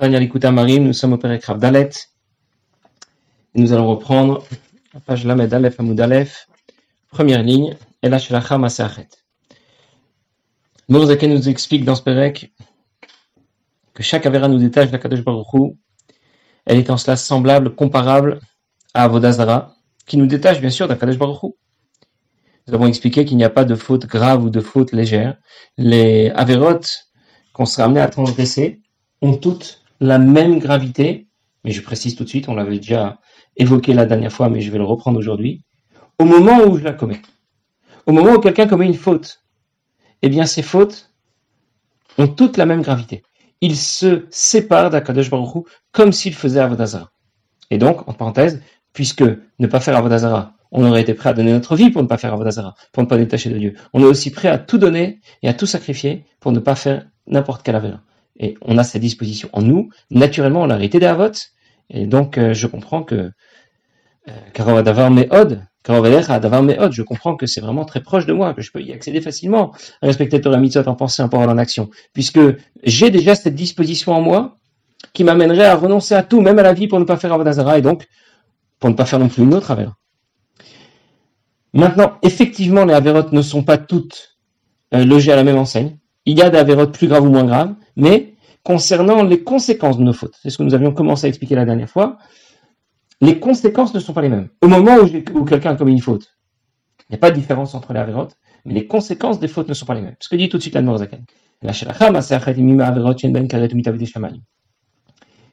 Marim, nous sommes au Père Dalet. Et nous allons reprendre la page Lamed Aleph Amoud Aleph, première ligne, et là Shelacha Maseachet. Mourzaken nous explique dans ce Pérec que chaque Avera nous détache de la Kadosh Baruch Elle est en cela semblable, comparable à Avodazara, qui nous détache bien sûr de la Kadosh Baruch Nous avons expliqué qu'il n'y a pas de faute grave ou de faute légère. Les Averot qu'on sera amené à transgresser ont toutes la même gravité, mais je précise tout de suite, on l'avait déjà évoqué la dernière fois, mais je vais le reprendre aujourd'hui, au moment où je la commets. Au moment où quelqu'un commet une faute, eh bien ces fautes ont toutes la même gravité. Ils se séparent d'Akadosh Baruch comme s'ils faisaient Avodazara. Et donc, en parenthèse, puisque ne pas faire Avodazara, on aurait été prêt à donner notre vie pour ne pas faire Avodazara, pour ne pas détacher de Dieu. On est aussi prêt à tout donner et à tout sacrifier pour ne pas faire n'importe quelle avéra et on a cette disposition en nous. Naturellement, on l'a hérité des et donc euh, je comprends que euh, d'avoir Meod, d'avoir Meod, je comprends que c'est vraiment très proche de moi, que je peux y accéder facilement, respecter Torah Mitzvot en pensée, en parole, en action, puisque j'ai déjà cette disposition en moi qui m'amènerait à renoncer à tout, même à la vie, pour ne pas faire Avodazara, et donc pour ne pas faire non plus une autre Avera. Maintenant, effectivement, les Averot ne sont pas toutes euh, logées à la même enseigne. Il y a des Averot plus graves ou moins graves, mais concernant les conséquences de nos fautes, c'est ce que nous avions commencé à expliquer la dernière fois, les conséquences ne sont pas les mêmes. Au moment où, quelqu'un a commis une faute, il n'y a pas de différence entre les Averot, mais les conséquences des fautes ne sont pas les mêmes. Ce que dit tout de suite la Zaken.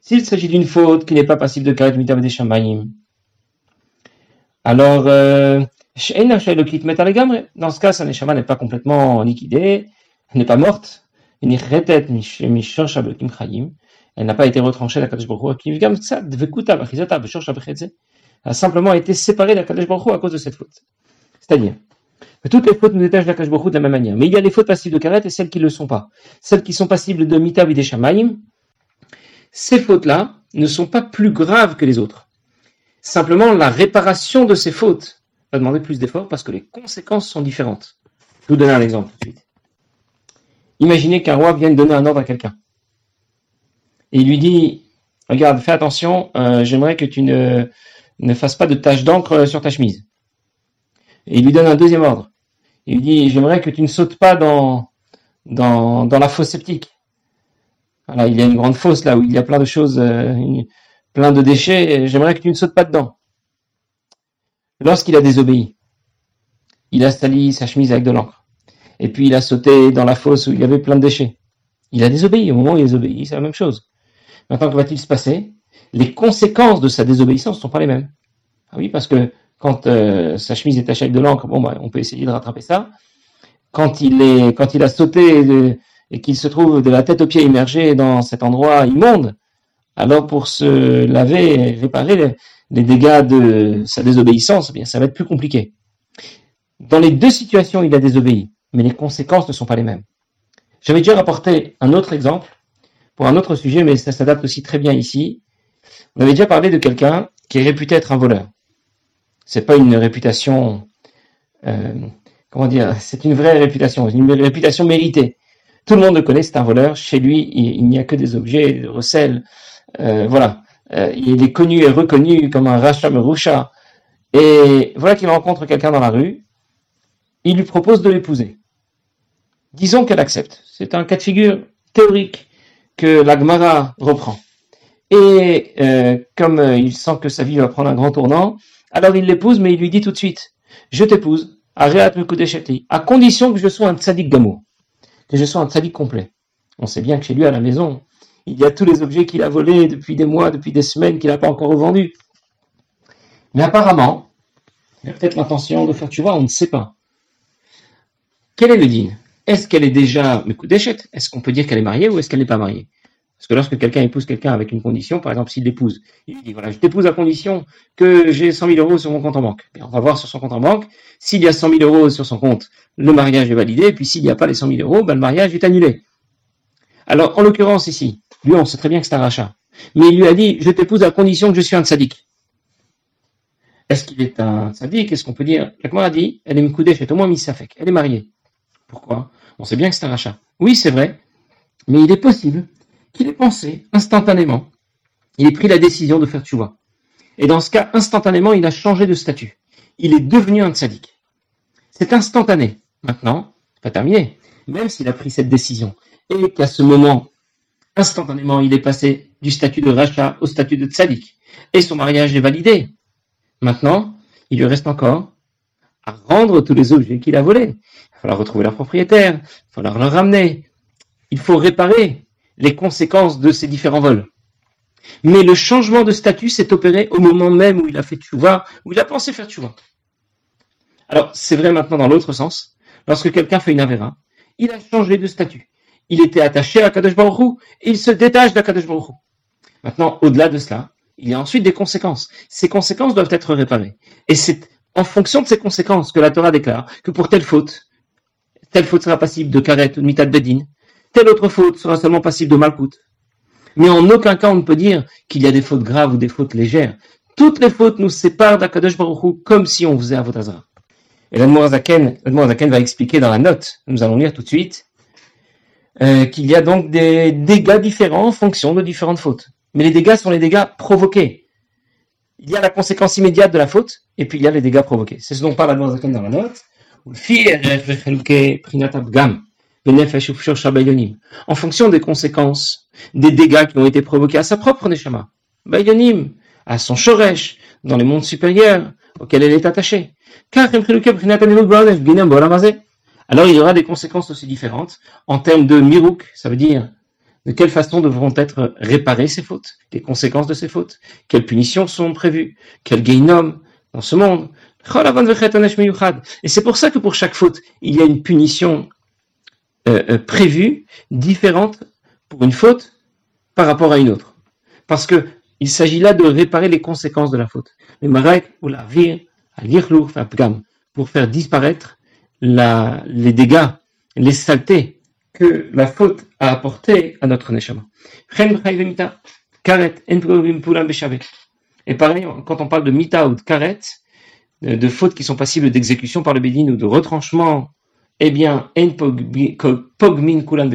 S'il s'agit d'une faute qui n'est pas passible de karet mitav des shamayim, alors, euh, dans ce cas, sa neshama n'est pas complètement liquidée, n'est pas morte, elle n'a pas été retranchée la Kadosh Baruch Elle a simplement été séparée de la Kadosh Baruch à cause de cette faute. C'est-à-dire, toutes les fautes nous détachent de la Kadosh Baruch de la même manière. Mais il y a les fautes passibles de Karet et celles qui ne le sont pas. Celles qui sont passibles de Mitav et des Shamaim, ces fautes-là ne sont pas plus graves que les autres. Simplement, la réparation de ces fautes va demander plus d'efforts parce que les conséquences sont différentes. Je vous donner un exemple tout de suite. Imaginez qu'un roi vienne donner un ordre à quelqu'un. Et il lui dit, regarde, fais attention, euh, j'aimerais que tu ne, fasses pas de taches d'encre sur ta chemise. Et il lui donne un deuxième ordre. Il lui dit, j'aimerais que tu ne sautes pas dans, dans, la fosse sceptique. Voilà, il y a une grande fosse là où il y a plein de choses, euh, plein de déchets, j'aimerais que tu ne sautes pas dedans. Lorsqu'il a désobéi, il a sali sa chemise avec de l'encre et puis il a sauté dans la fosse où il y avait plein de déchets. Il a désobéi. Au moment où il a désobéi, c'est la même chose. Maintenant, que va-t-il se passer? Les conséquences de sa désobéissance ne sont pas les mêmes. Ah oui, parce que quand euh, sa chemise est tachée avec de l'encre, bon, bah, on peut essayer de rattraper ça. Quand il est, quand il a sauté et qu'il se trouve de la tête aux pieds immergé dans cet endroit immonde, alors pour se laver et réparer les, les dégâts de sa désobéissance, eh bien, ça va être plus compliqué. Dans les deux situations, il a désobéi mais les conséquences ne sont pas les mêmes. J'avais déjà rapporté un autre exemple pour un autre sujet, mais ça s'adapte aussi très bien ici. On avait déjà parlé de quelqu'un qui est réputé être un voleur. C'est pas une réputation, euh, comment dire, c'est une vraie réputation, une réputation méritée. Tout le monde le connaît, c'est un voleur. Chez lui, il, n'y a que des objets, des recels. Euh, voilà. Euh, il est connu et reconnu comme un rachat Merusha. Et voilà qu'il rencontre quelqu'un dans la rue. Il lui propose de l'épouser. Disons qu'elle accepte. C'est un cas de figure théorique que l'Agmara reprend. Et euh, comme euh, il sent que sa vie va prendre un grand tournant, alors il l'épouse, mais il lui dit tout de suite, je t'épouse, à condition que je sois un tzaddik d'amour, que je sois un tzaddik complet. On sait bien que chez lui, à la maison, il y a tous les objets qu'il a volés depuis des mois, depuis des semaines, qu'il n'a pas encore revendus. Mais apparemment, il a peut-être l'intention de faire, tu vois, on ne sait pas. Quel est le din? Est-ce qu'elle est déjà d'échette Est-ce qu'on peut dire qu'elle est mariée ou est-ce qu'elle n'est pas mariée? Parce que lorsque quelqu'un épouse quelqu'un avec une condition, par exemple s'il l'épouse, il dit voilà, je t'épouse à condition que j'ai 100 000 euros sur mon compte en banque. on va voir sur son compte en banque. S'il y a 100 000 euros sur son compte, le mariage est validé. Puis s'il n'y a pas les 100 000 euros, ben, le mariage est annulé. Alors en l'occurrence ici, lui on sait très bien que c'est un rachat. Mais il lui a dit je t'épouse à condition que je suis un sadique. Est-ce qu'il est un sadique? Est-ce qu'on peut dire La a dit elle est est au moins mise fait. Elle est mariée. Pourquoi? On sait bien que c'est un rachat. Oui, c'est vrai, mais il est possible qu'il ait pensé instantanément. Il ait pris la décision de faire tchouva. Et dans ce cas, instantanément, il a changé de statut. Il est devenu un tzaddik. C'est instantané. Maintenant, pas terminé. Même s'il a pris cette décision et qu'à ce moment, instantanément, il est passé du statut de rachat au statut de tzaddik et son mariage est validé. Maintenant, il lui reste encore rendre tous les objets qu'il a volés. Il falloir retrouver leur propriétaire, il falloir leur ramener. Il faut réparer les conséquences de ces différents vols. Mais le changement de statut s'est opéré au moment même où il a fait tchouva, où il a pensé faire tchouva. Alors, c'est vrai maintenant dans l'autre sens. Lorsque quelqu'un fait une avéra, il a changé de statut. Il était attaché à Kadosh Baruch et il se détache de Kadosh Baruch Maintenant, au-delà de cela, il y a ensuite des conséquences. Ces conséquences doivent être réparées. Et c'est en fonction de ces conséquences que la Torah déclare que pour telle faute, telle faute sera passible de karet ou de mitad bedin, telle autre faute sera seulement passible de malkout. Mais en aucun cas on ne peut dire qu'il y a des fautes graves ou des fautes légères. Toutes les fautes nous séparent d'Akadosh Baruch comme si on faisait Avodazara. Et l'Admorazaken va expliquer dans la note, nous allons lire tout de suite, euh, qu'il y a donc des dégâts différents en fonction de différentes fautes. Mais les dégâts sont les dégâts provoqués. Il y a la conséquence immédiate de la faute, et puis il y a les dégâts provoqués. C'est ce dont parle Admorazaken dans la note. En fonction des conséquences, des dégâts qui ont été provoqués à sa propre Neshama, à son Shoresh, dans les mondes supérieurs auxquels elle est attachée. Alors il y aura des conséquences aussi différentes en termes de mirouk, ça veut dire de quelle façon devront être réparées ces fautes, les conséquences de ces fautes, quelles punitions sont prévues, quel gainom dans ce monde. Et c'est pour ça que pour chaque faute, il y a une punition euh, euh, prévue, différente pour une faute par rapport à une autre. Parce que il s'agit là de réparer les conséquences de la faute. Marek ou la vir, pour faire disparaître les dégâts, les saletés que la faute a apporté à notre neshama. Et pareil, quand on parle de mita ou de karet, de fautes qui sont passibles d'exécution par le bédin ou de retranchement, eh bien, pogmin kulan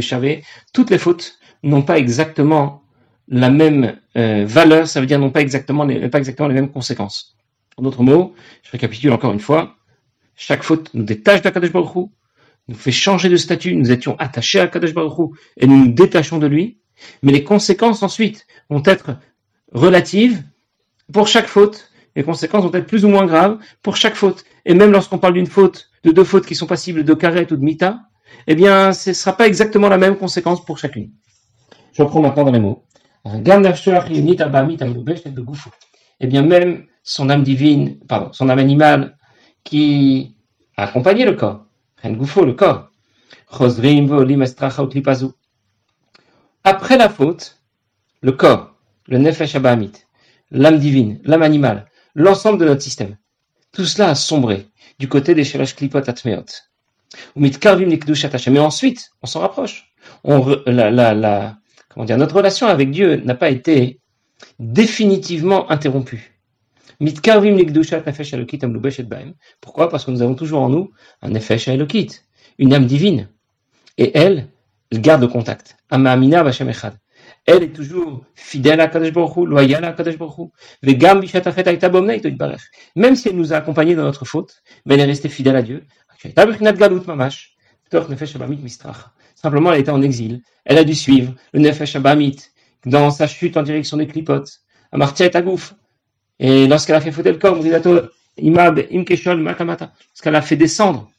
toutes les fautes n'ont pas exactement la même euh, valeur, ça veut dire n'ont pas exactement les, mêmes conséquences. En d'autres mots, je récapitule encore une fois, chaque faute nous détache d'Akadosh Baruch nous fait changer de statut, nous étions attachés à Kadosh Baruch et nous nous détachons de lui, mais les conséquences ensuite vont être relatives pour chaque faute, les conséquences vont être plus ou moins graves pour chaque faute. Et même lorsqu'on parle d'une faute, de deux fautes qui sont passibles de karet ou de mita, eh bien, ce ne sera pas exactement la même conséquence pour chacune. Je reprends maintenant dans les mots. Eh bien, même son âme divine, pardon, son âme animale qui a accompagné le corps, le corps, après la faute, le corps, le nefesh abamit, l'âme divine, l'âme animale, l'ensemble de notre système, tout cela a sombré du côté des shelash klipot atmeot. Mais ensuite, on s'en rapproche. On, la, la, la, comment dire, notre relation avec Dieu n'a pas été définitivement interrompue. Pourquoi? Parce que nous avons toujours en nous un nefesh elokit, une âme divine. Et elle, elle garde le contact. Elle est toujours fidèle à Kadosh Baruch loyale à Kadosh Baruch Même si elle nous a accompagnés dans notre faute, mais elle est restée fidèle à Dieu. Simplement, elle était en exil. Elle a dû suivre le Nefesh Abamit dans sa chute en direction des clipotes. Amartia Agouf. Et lorsqu'elle a fait foutre le corps, lorsqu'elle a fait descendre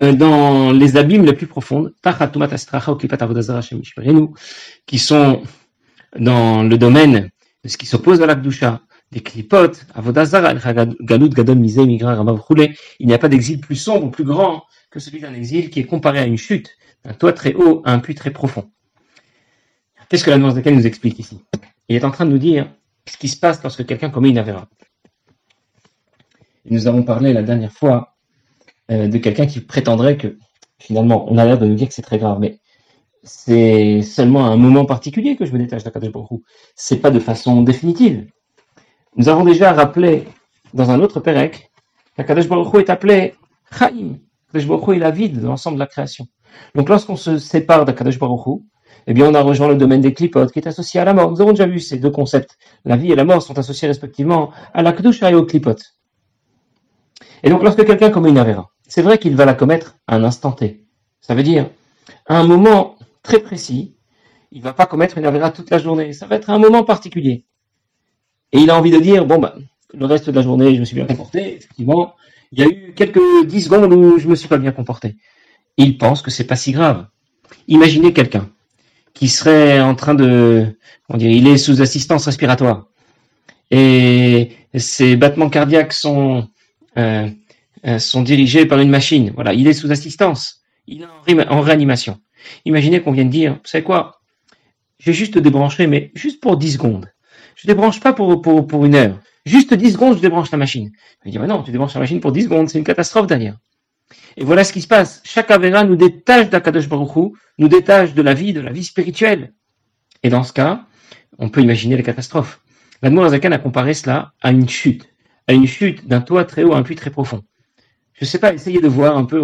dans les abîmes les plus profondes, qui sont dans le domaine de ce qui s'oppose à l'Akdusha, des clipotes, il n'y a pas d'exil plus sombre, plus grand que celui d'un exil qui est comparé à une chute d'un toit très haut à un puits très profond. Qu'est-ce que la nuance de nous explique ici? Il est en train de nous dire ce qui se passe lorsque quelqu'un commet une avéra. Nous avons parlé la dernière fois euh, de quelqu'un qui prétendrait que finalement, on a l'air de nous dire que c'est très grave, mais c'est seulement à un moment particulier que je me détache d'Akadosh Baruch C'est pas de façon définitive. Nous avons déjà rappelé dans un autre Pérec qu'Akadosh Baruch est appelé Chaim. Akadosh Baruch est la vie de l'ensemble de la création. Donc lorsqu'on se sépare d'Akadosh Baruch eh bien, on a rejoint le domaine des clipotes qui est associé à la mort. Nous avons déjà vu ces deux concepts. La vie et la mort sont associés respectivement à la kedusha et au clipote. Et donc, lorsque quelqu'un commet une avera, c'est vrai qu'il va la commettre à un instant T. Ça veut dire, à un moment très précis, il va pas commettre une avera toute la journée. Ça va être un moment particulier. Et il a envie de dire, bon, bah, le reste de la journée, je me suis bien comporté. Effectivement, il y a eu quelques dix secondes où je me suis pas bien comporté. Il pense que c'est pas si grave. Imaginez quelqu'un qui serait en train de, on dirait, il est sous assistance respiratoire et ses battements cardiaques sont euh, euh, sont dirigés par une machine. Voilà, il est sous assistance, il est en, réanimation. Imaginez qu'on vienne dire, vous savez quoi, je vais juste débrancher, mais juste pour 10 secondes. Je débranche pas pour, une heure. Juste 10 secondes, je débranche la machine. Il dit, mais non, tu débranches la machine pour 10 secondes, c'est une catastrophe derrière. Et voilà ce qui se passe. Chaque Avera nous détache d'Akadosh Baruch nous détache de la vie, de la vie spirituelle. Et dans ce cas, on peut imaginer les catastrophes. L'Admour Azakan a comparé cela à une chute, à une chute d'un toit très haut à un puits très profond. Je sais pas, essayez de voir un peu,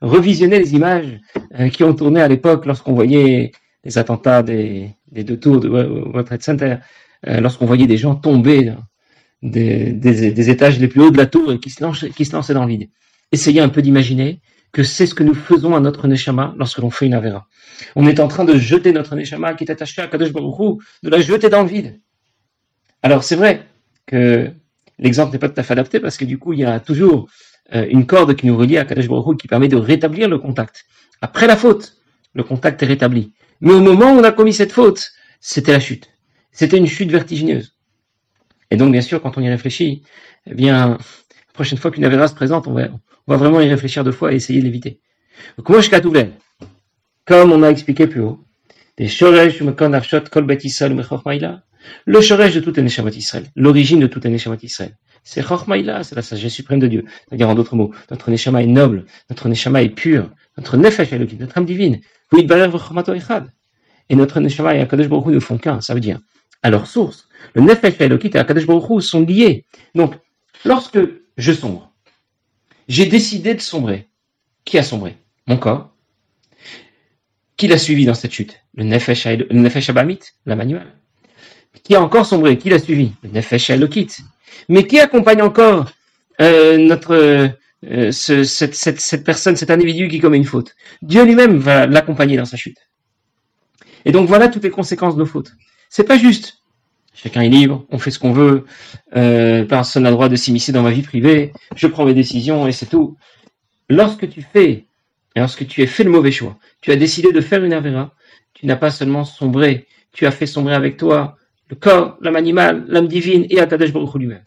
revisionner les images euh, qui ont tourné à l'époque lorsqu'on voyait les attentats des, deux tours de World Trade Center, euh, lorsqu'on voyait des gens tomber des, des, étages les plus hauts de la tour et qui se, lançaient, qui se lançaient dans le vide essayez un peu d'imaginer que c'est ce que nous faisons à notre Neshama lorsque l'on fait une Avera. On est en train de jeter notre Neshama qui est attaché à Kadosh Baruch de la jeter dans le vide. Alors c'est vrai que l'exemple n'est pas tout à fait adapté parce que du coup il y a toujours une corde qui nous relie à Kadosh Baruch qui permet de rétablir le contact. Après la faute, le contact est rétabli. Mais au moment où on a commis cette faute, c'était la chute. C'était une chute vertigineuse. Et donc bien sûr quand on y réfléchit, eh bien la prochaine fois qu'une Avera se présente, on va, vraiment y réfléchir deux fois et essayer de l'éviter. Comme on a expliqué plus haut, le shoresh de tout Neshamat Israël, l'origine de tout Neshamat Israël, c'est Chormaïla, c'est la sagesse suprême de Dieu. C'est-à-dire en d'autres mots, notre Neshama est noble, notre Neshama est pur, notre Nefesh Elohim, notre âme divine, et notre Neshama et Akadosh Baruch ne font qu'un, ça veut dire, à leur source, le Nefesh et Akadosh Baruch sont liés. Donc, lorsque je sombre, j'ai décidé de sombrer. Qui a sombré? Mon corps. Qui l'a suivi dans cette chute? Le Nefesh, le Abamit, la manuelle. Qui a encore sombré? Qui l'a suivi? Le Nefesh Elokit. Mais qui accompagne encore euh, notre euh, ce, cette, cette, personne, cet individu qui commet une faute? Dieu lui-même va l'accompagner dans sa chute. Et donc voilà toutes les conséquences de nos fautes. C'est pas juste Chacun est libre, on fait ce qu'on veut, euh, personne n'a le droit de s'immiscer dans ma vie privée, je prends mes décisions et c'est tout. Lorsque tu fais, lorsque tu as fait le mauvais choix, tu as décidé de faire une avera, tu n'as pas seulement sombré, tu as fait sombrer avec toi le corps, l'âme animale, l'âme divine et Akadosh Baruch lui-même.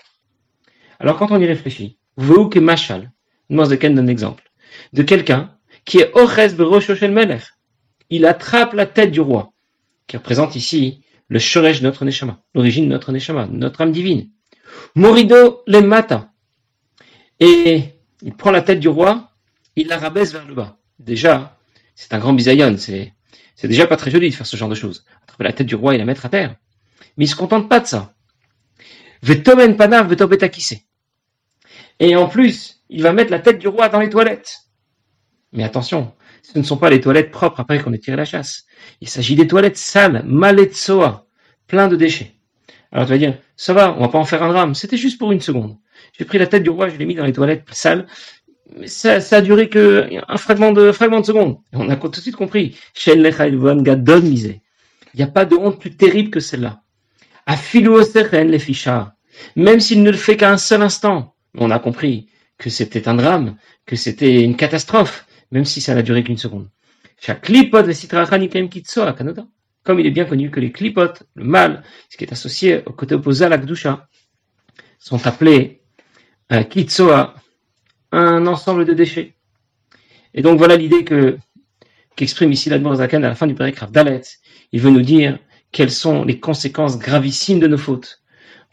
Alors quand on y réfléchit, vous que Machal, moi donne exemple, de quelqu'un qui est Oches Beroshoshen Melech. Il attrape la tête du roi, qui représente ici le shoresh de notre neshama, l'origine de notre neshama, notre âme divine. Morido le mata. Et il prend la tête du roi, il la rabaisse vers le bas. Déjà, c'est un grand bisayon, c'est, c'est déjà pas très joli de faire ce genre de choses. Attraper la tête du roi et la mettre à terre. Mais il se contente pas de ça. Vetomen panav. Et en plus, il va mettre la tête du roi dans les toilettes. Mais attention, ce ne sont pas les toilettes propres après qu'on ait tiré la chasse. Il s'agit des toilettes sales, maletsoa, plein de déchets. Alors tu vas dire, ça va, on va pas en faire un drame. C'était juste pour une seconde. J'ai pris la tête du roi, je l'ai mis dans les toilettes sales. Mais ça, a duré que un fragment de, fragment de seconde. on a tout de suite compris. Il n'y a pas de honte plus terrible que celle-là. Même s'il ne le fait qu'à un seul instant. On a compris que c'était un drame, que c'était une catastrophe même si ça n'a duré qu'une seconde. Comme il est bien connu que les clipotes, le mal, ce qui est associé au côté opposé à la Gdusha, sont appelés un kitsoa, un ensemble de déchets. Et donc voilà l'idée que qu'exprime ici l'Admor Zakan à la fin du paragraphe Dalet. Il veut nous dire quelles sont les conséquences gravissimes de nos fautes.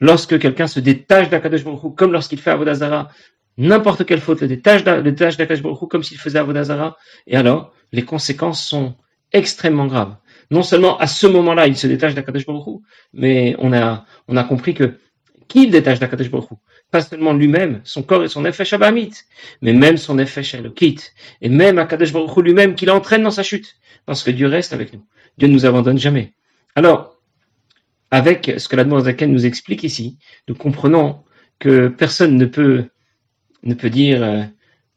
Lorsque quelqu'un se détache d'Akadosh Baruch comme lorsqu'il fait Avodazara, n'importe quelle faute, le détache d'Akash Baruch comme s'il faisait Avodazara, et alors les conséquences sont extrêmement graves. Non seulement à ce moment-là, il se détache d'Akadosh Baruch mais on a, compris que qui il détache d'Akadosh Baruch Pas seulement lui-même, son corps et son effet Shabamit, mais même son effet Shalokit, et même Akadosh Baruch lui-même qui l'entraîne dans sa chute. parce que Dieu reste avec nous. Dieu ne nous abandonne jamais. Alors, avec ce que l'Admorazaken nous explique ici, nous comprenons que personne ne peut, ne peut dire, euh,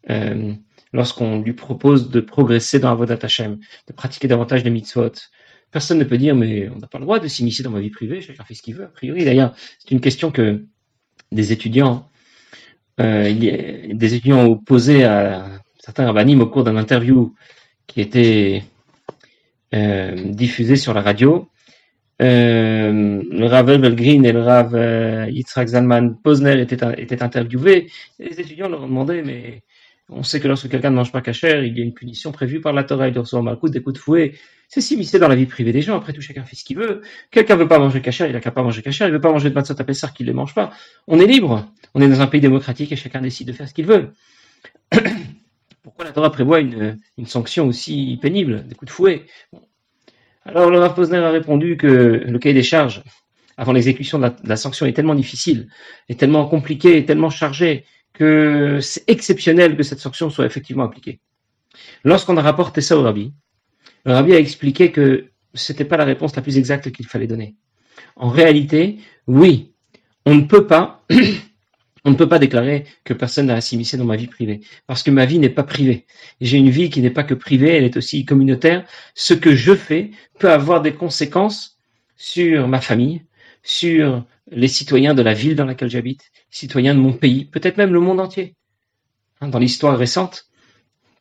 euh, lorsqu'on lui propose de progresser dans Avodat Hashem, de pratiquer davantage de mitzvot, personne ne peut dire, mais on n'a pas le droit de s'immiscer dans ma vie privée, chacun fait ce qu'il veut, a priori. D'ailleurs, c'est une question que des étudiants, euh, des étudiants ont posé à certains rabbinim au cours d'un interview qui était euh, diffusé sur la radio. Euh, le Rav Belgreen et le Rav euh, Yitzhak Zalman Posner étaient, étaient interviewés. les étudiants leur ont demandé, mais on sait que lorsque quelqu'un ne mange pas cachère, il y a une punition prévue par la Torah, il doit recevoir mal des coups de fouet. C'est s'immiscer dans la vie privée des gens. Après tout, chacun fait ce qu'il veut. Quelqu'un veut pas manger cachère, il a qu'à pas manger cachère. Il veut pas manger de matzot à Pessar, qu'il ne mange pas. On est libre. On est dans un pays démocratique et chacun décide de faire ce qu'il veut. Pourquoi la Torah prévoit une, une sanction aussi pénible, des coups de fouet? Alors le Rav Posner a répondu que le cahier des charges avant l'exécution de, la, sanction est tellement difficile, est tellement compliqué, est tellement chargé que c'est exceptionnel que cette sanction soit effectivement appliquée. Lorsqu'on a rapporté ça au Rabbi, le Rabbi a expliqué que c'était pas la réponse la plus exacte qu'il fallait donner. En réalité, oui, on ne peut pas On ne peut pas déclarer que personne n'a s'immiscer dans ma vie privée, parce que ma vie n'est pas privée. J'ai une vie qui n'est pas que privée, elle est aussi communautaire. Ce que je fais peut avoir des conséquences sur ma famille, sur les citoyens de la ville dans laquelle j'habite, citoyens de mon pays, peut-être même le monde entier. Hein, dans l'histoire récente,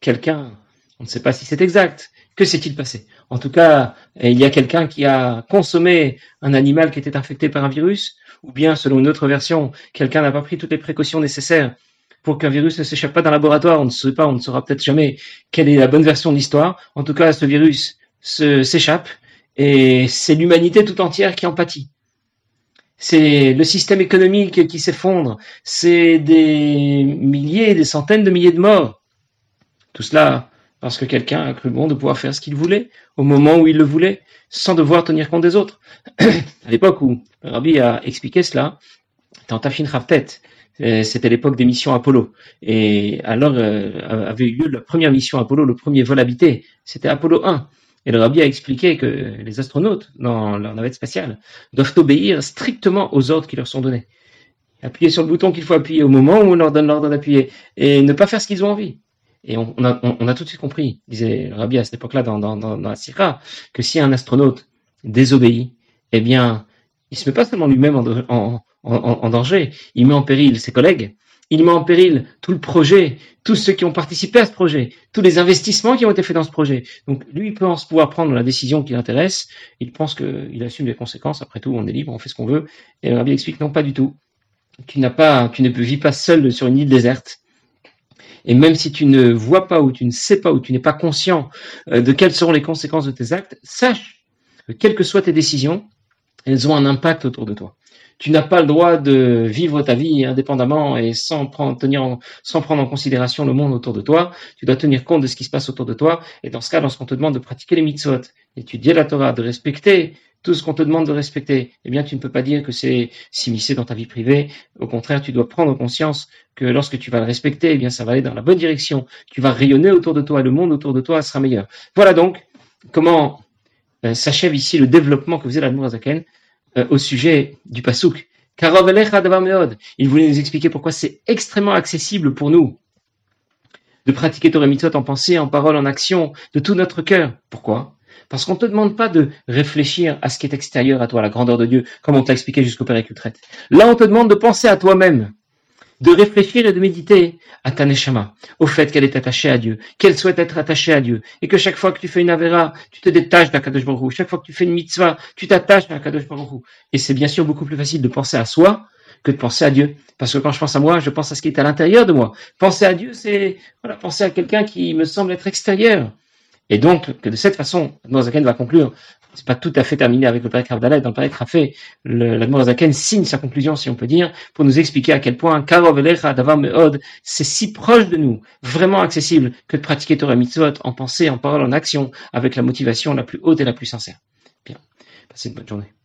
quelqu'un, on ne sait pas si c'est exact, que s'est-il passé? En tout cas, il y a quelqu'un qui a consommé un animal qui était infecté par un virus, ou bien, selon une autre version, quelqu'un n'a pas pris toutes les précautions nécessaires pour qu'un virus ne s'échappe pas d'un laboratoire. On ne sait pas, on ne saura peut-être jamais quelle est la bonne version de l'histoire. En tout cas, ce virus s'échappe et c'est l'humanité tout entière qui en pâtit. C'est le système économique qui s'effondre. C'est des milliers, des centaines de milliers de morts. Tout cela parce que quelqu'un a cru bon de pouvoir faire ce qu'il voulait au moment où il le voulait, sans devoir tenir compte des autres. à l'époque où Rabbi a expliqué cela, en Tafin Raftet, euh, c'était l'époque des missions Apollo. Et alors euh, avait eu lieu la première mission Apollo, le premier vol habité, c'était Apollo 1. Et le Rabbi a expliqué que les astronautes, dans leur navette spatiale, doivent obéir strictement aux ordres qui leur sont donnés. Appuyer sur le bouton qu'il faut appuyer au moment où on leur donne l'ordre d'appuyer, et ne pas faire ce qu'ils ont envie. Et on, a, tout de suite compris, disait Rabbi à cette époque-là dans, la Sira, que si un astronaute désobéit, eh bien, il se met pas seulement lui-même en, danger, il met en péril ses collègues, il met en péril tout le projet, tous ceux qui ont participé à ce projet, tous les investissements qui ont été faits dans ce projet. Donc lui, il pense pouvoir prendre la décision qui l'intéresse, il pense qu'il assume les conséquences, après tout, on est libre, on fait ce qu'on veut. Et Rabbi explique, non, pas du tout. Tu n'as pas, tu ne vis pas seul sur une île déserte et même si tu ne vois pas ou tu ne sais pas ou tu n'es pas conscient euh, de quelles seront les conséquences de tes actes, sache que quelles que soient tes décisions, elles ont un impact autour de toi. Tu n'as pas le droit de vivre ta vie indépendamment et sans prendre, tenir sans prendre en considération le monde autour de toi. Tu dois tenir compte de ce qui se passe autour de toi. Et dans ce cas, lorsqu'on te demande de pratiquer les mitzvot, d'étudier la Torah, de respecter tout ce qu'on te demande de respecter, eh bien, tu ne peux pas dire que c'est s'immiscer dans ta vie privée. Au contraire, tu dois prendre conscience que lorsque tu vas le respecter, eh bien, ça va aller dans la bonne direction. Tu vas rayonner autour de toi le monde autour de toi sera meilleur. Voilà donc comment euh, s'achève ici le développement que faisait la Zaken euh, au sujet du pasouk. Il voulait nous expliquer pourquoi c'est extrêmement accessible pour nous de pratiquer Torah Mitzvot en pensée, en parole, en action, de tout notre cœur. Pourquoi? Parce qu'on ne te demande pas de réfléchir à ce qui est extérieur à toi, la grandeur de Dieu, comme on t'a expliqué jusqu'au Père traite. Là, on te demande de penser à toi-même, de réfléchir et de méditer à ta neshama, au fait qu'elle est attachée à Dieu, qu'elle souhaite être attachée à Dieu, et que chaque fois que tu fais une avera, tu te détaches d'Akadosh Baruch Chaque fois que tu fais une mitzvah, tu t'attaches à Akadosh Baruch Et c'est bien sûr beaucoup plus facile de penser à soi que de penser à Dieu. Parce que quand je pense à moi, je pense à ce qui est à l'intérieur de moi. Penser à Dieu, c'est voilà, penser à quelqu'un qui me semble être extérieur. Et donc, que de cette façon, Zaken va conclure, c'est pas tout à fait terminé avec le Père Abdallah, dans le Père Rafé, Zaken signe sa conclusion, si on peut dire, pour nous expliquer à quel point c'est si proche de nous, vraiment accessible, que de pratiquer Torah Mitzvot en pensée, en parole, en action, avec la motivation la plus haute et la plus sincère. Bien. Passez une bonne journée.